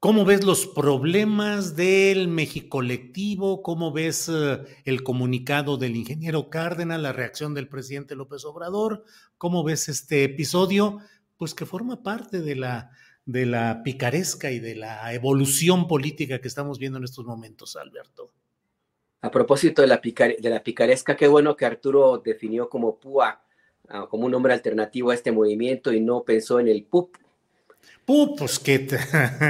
¿Cómo ves los problemas del México colectivo? ¿Cómo ves uh, el comunicado del ingeniero Cárdenas, la reacción del presidente López Obrador? ¿Cómo ves este episodio? Pues que forma parte de la, de la picaresca y de la evolución política que estamos viendo en estos momentos, Alberto. A propósito de la, picar de la picaresca, qué bueno que Arturo definió como PUA, uh, como un nombre alternativo a este movimiento y no pensó en el PUP, Uh, pues que te...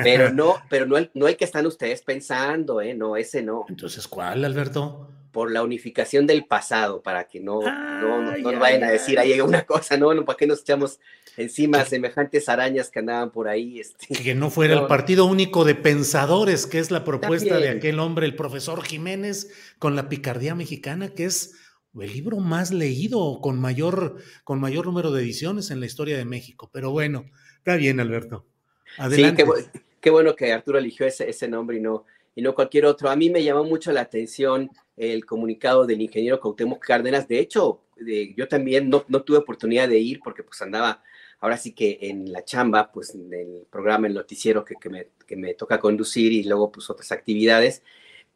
Pero no, pero no, no hay que estar ustedes pensando, ¿eh? No, ese no. Entonces, ¿cuál, Alberto? Por la unificación del pasado, para que no, ah, no, no, no vayan a decir ahí una cosa, no, no, para que nos echamos encima semejantes arañas que andaban por ahí. Este. Que no fuera el partido único de pensadores, que es la propuesta También. de aquel hombre, el profesor Jiménez, con la picardía mexicana, que es el libro más leído, con mayor, con mayor número de ediciones en la historia de México. Pero bueno, está bien, Alberto. Adelante. Sí, qué, qué, bueno que Arturo eligió ese, ese nombre y no, y no cualquier otro. A mí me llamó mucho la atención el comunicado del ingeniero Cuauhtémoc Cárdenas. De hecho, de, yo también no, no, tuve oportunidad de ir porque pues andaba ahora sí que en la chamba, pues en el programa, el noticiero que, que, me, que me toca conducir y luego pues otras actividades.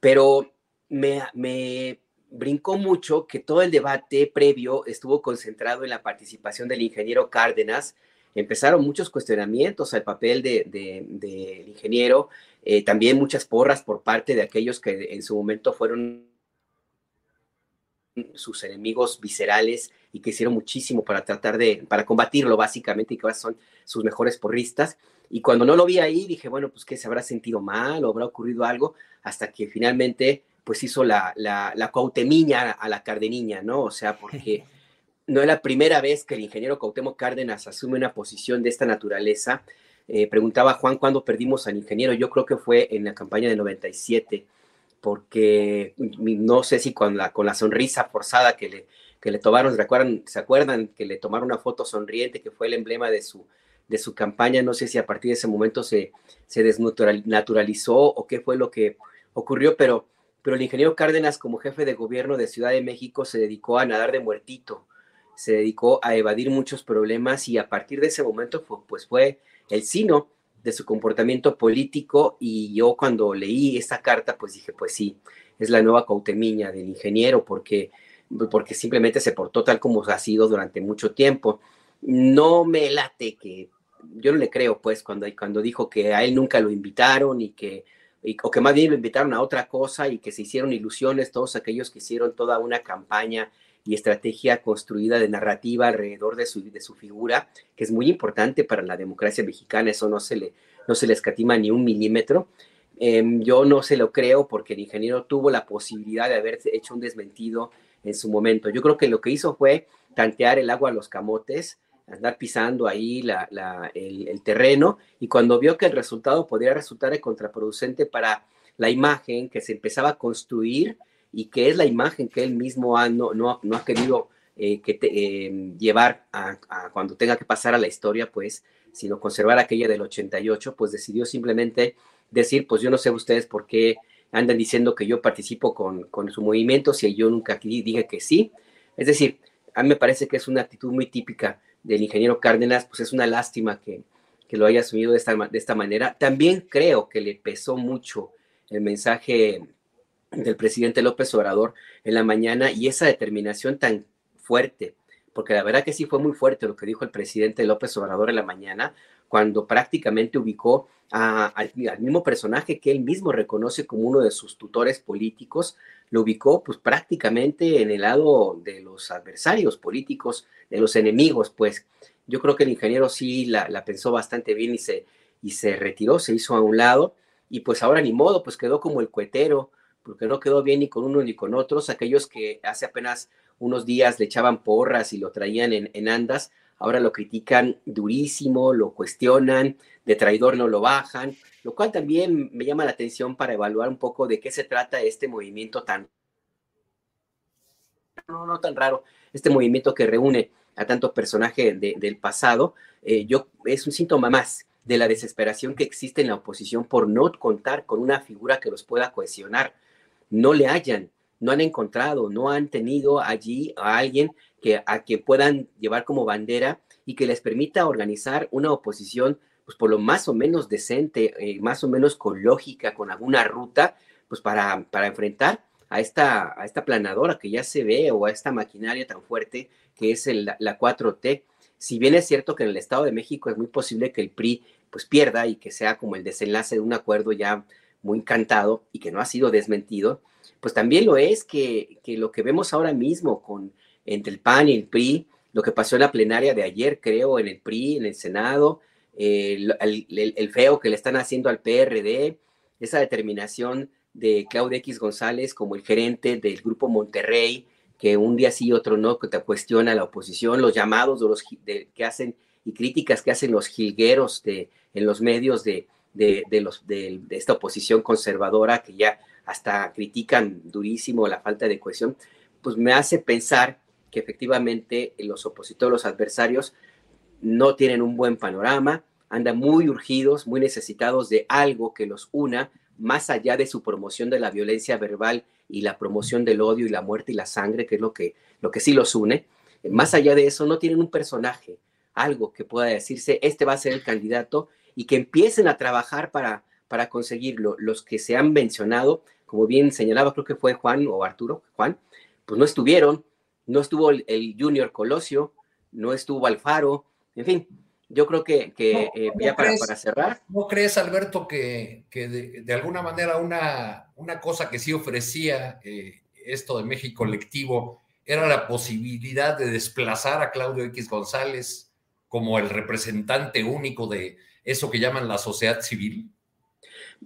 Pero me, me brincó mucho que todo el debate previo estuvo concentrado en la participación del ingeniero Cárdenas, empezaron muchos cuestionamientos al papel del de, de, ingeniero, eh, también muchas porras por parte de aquellos que en su momento fueron sus enemigos viscerales y que hicieron muchísimo para tratar de, para combatirlo básicamente y que ahora son sus mejores porristas. Y cuando no lo vi ahí, dije, bueno, pues que se habrá sentido mal o habrá ocurrido algo, hasta que finalmente pues hizo la, la, la cautemiña a la cardeniña, ¿no? O sea, porque no es la primera vez que el ingeniero Cuauhtémoc Cárdenas asume una posición de esta naturaleza. Eh, preguntaba Juan cuándo perdimos al ingeniero. Yo creo que fue en la campaña de 97, porque no sé si con la, con la sonrisa forzada que le, que le tomaron, ¿se acuerdan, ¿se acuerdan que le tomaron una foto sonriente que fue el emblema de su, de su campaña? No sé si a partir de ese momento se, se desnaturalizó o qué fue lo que ocurrió, pero, pero el ingeniero Cárdenas como jefe de gobierno de Ciudad de México se dedicó a nadar de muertito se dedicó a evadir muchos problemas y a partir de ese momento fue, pues fue el sino de su comportamiento político y yo cuando leí esta carta pues dije pues sí, es la nueva cautemiña del ingeniero porque, porque simplemente se portó tal como ha sido durante mucho tiempo. No me late que, yo no le creo pues cuando, cuando dijo que a él nunca lo invitaron y que, o que más bien lo invitaron a otra cosa y que se hicieron ilusiones todos aquellos que hicieron toda una campaña y estrategia construida de narrativa alrededor de su, de su figura, que es muy importante para la democracia mexicana, eso no se le, no se le escatima ni un milímetro. Eh, yo no se lo creo porque el ingeniero tuvo la posibilidad de haber hecho un desmentido en su momento. Yo creo que lo que hizo fue tantear el agua a los camotes, andar pisando ahí la, la, el, el, terreno y cuando vio que el resultado podría resultar contraproducente para la imagen que se empezaba a construir, y que es la imagen que él mismo ha, no, no, no ha querido eh, eh, llevar a, a, cuando tenga que pasar a la historia, pues, sino conservar aquella del 88, pues decidió simplemente decir, pues yo no sé ustedes por qué andan diciendo que yo participo con, con su movimiento, si yo nunca dije que sí. Es decir, a mí me parece que es una actitud muy típica del ingeniero Cárdenas, pues es una lástima que, que lo haya asumido de esta, de esta manera. También creo que le pesó mucho el mensaje del presidente López Obrador en la mañana y esa determinación tan fuerte, porque la verdad que sí fue muy fuerte lo que dijo el presidente López Obrador en la mañana, cuando prácticamente ubicó al, mismo personaje que él mismo reconoce como uno de sus tutores políticos, lo ubicó pues prácticamente en el lado de los adversarios políticos, de los enemigos, pues. Yo creo que el ingeniero sí la, la pensó bastante bien y se, y se retiró, se hizo a un lado y pues ahora ni modo, pues quedó como el cuetero, porque no quedó bien ni con uno ni con otros, aquellos que hace apenas unos días le echaban porras y lo traían en, en andas, ahora lo critican durísimo, lo cuestionan, de traidor no lo bajan, lo cual también me llama la atención para evaluar un poco de qué se trata este movimiento tan, no, no tan raro, este movimiento que reúne a tantos personajes del pasado, eh, yo, es un síntoma más de la desesperación que existe en la oposición por no contar con una figura que los pueda cohesionar. No le hayan, no han encontrado, no han tenido allí a alguien que, a que puedan llevar como bandera y que les permita organizar una oposición, pues por lo más o menos decente, eh, más o menos con lógica, con alguna ruta, pues para, para enfrentar a esta, a esta planadora que ya se ve o a esta maquinaria tan fuerte que es la 4T. Si bien es cierto que en el Estado de México es muy posible que el PRI pues pierda y que sea como el desenlace de un acuerdo ya muy cantado y que no ha sido desmentido, pues también lo es que, que lo que vemos ahora mismo con entre el PAN y el PRI, lo que pasó en la plenaria de ayer, creo, en el PRI, en el Senado, el, el, feo que le están haciendo al PRD, esa determinación de Claudia X González como el gerente del Grupo Monterrey, que un día sí y otro no, que te cuestiona la oposición, los llamados de los que hacen y críticas que hacen los jilgueros de, en los medios de, de, los, de, esta oposición conservadora que ya hasta critican durísimo la falta de cohesión, pues me hace pensar que efectivamente los opositores, los adversarios, no tienen un buen panorama, andan muy urgidos, muy necesitados de algo que los una, más allá de su promoción de la violencia verbal y la promoción del odio y la muerte y la sangre, que es lo que, lo que sí los une, más allá de eso no tienen un personaje, algo que pueda decirse, este va a ser el candidato y que empiecen a trabajar para, para conseguirlo. Los que se han mencionado, como bien señalaba, creo que fue Juan o Arturo, Juan, pues no estuvieron, no estuvo el, Junior Colosio, no estuvo Alfaro, en fin, yo creo que, que eh, ya para, para, cerrar. ¿No crees, Alberto, que, que de, alguna manera una, una cosa que sí ofrecía eh, esto de México colectivo era la posibilidad de desplazar a Claudio X González como el representante único de eso que llaman la sociedad civil?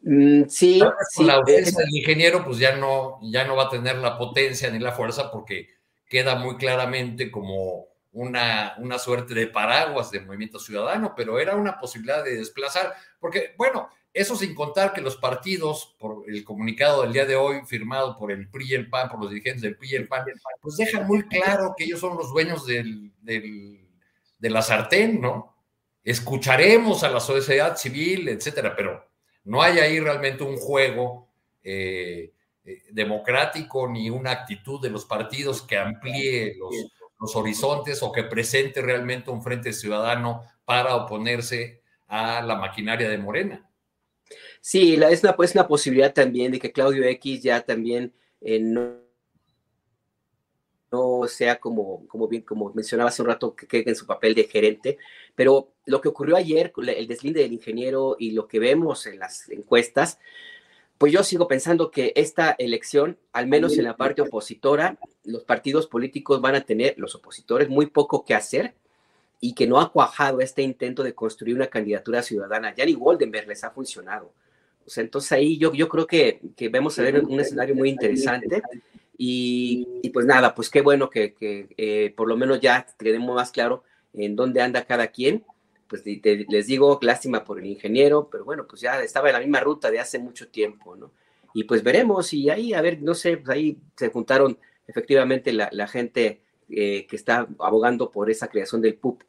Mm, sí, sí. La ausencia del ingeniero, pues ya no, ya no va a tener la potencia ni la fuerza porque queda muy claramente como una, una suerte de paraguas de movimiento ciudadano, pero era una posibilidad de desplazar, porque, bueno, eso sin contar que los partidos, por el comunicado del día de hoy firmado por el PRI y el PAN, por los dirigentes del PRI y el PAN, pues dejan muy claro que ellos son los dueños del, de la sartén, ¿no? Escucharemos a la sociedad civil, etcétera, pero no hay ahí realmente un juego eh, eh, democrático ni una actitud de los partidos que amplíe los, horizontes o que presente realmente un frente ciudadano para oponerse a la maquinaria de Morena. Sí, la, es, una, una posibilidad también de que Claudio X ya también eh, no, no, sea como, como bien, como mencionaba hace un rato, que quede en su papel de gerente, pero lo que ocurrió ayer, el deslinde del ingeniero y lo que vemos en las encuestas, pues yo sigo pensando que esta elección, al menos en la parte opositora, los partidos políticos van a tener, los opositores, muy poco que hacer y que no ha cuajado este intento de construir una candidatura ciudadana. Ya ni Goldenberg les ha funcionado. Entonces ahí yo, yo creo que, que vemos a ver un escenario muy interesante y, y pues nada, pues qué bueno que, que eh, por lo menos ya tenemos más claro en dónde anda cada quien pues les digo, lástima por el ingeniero, pero bueno, pues ya estaba en la misma ruta de hace mucho tiempo, ¿no? Y pues veremos, y ahí, a ver, no sé, pues ahí se juntaron efectivamente la, gente eh, que está abogando por esa creación del PUP,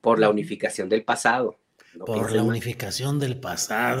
por la unificación del pasado. por la unificación del pasado.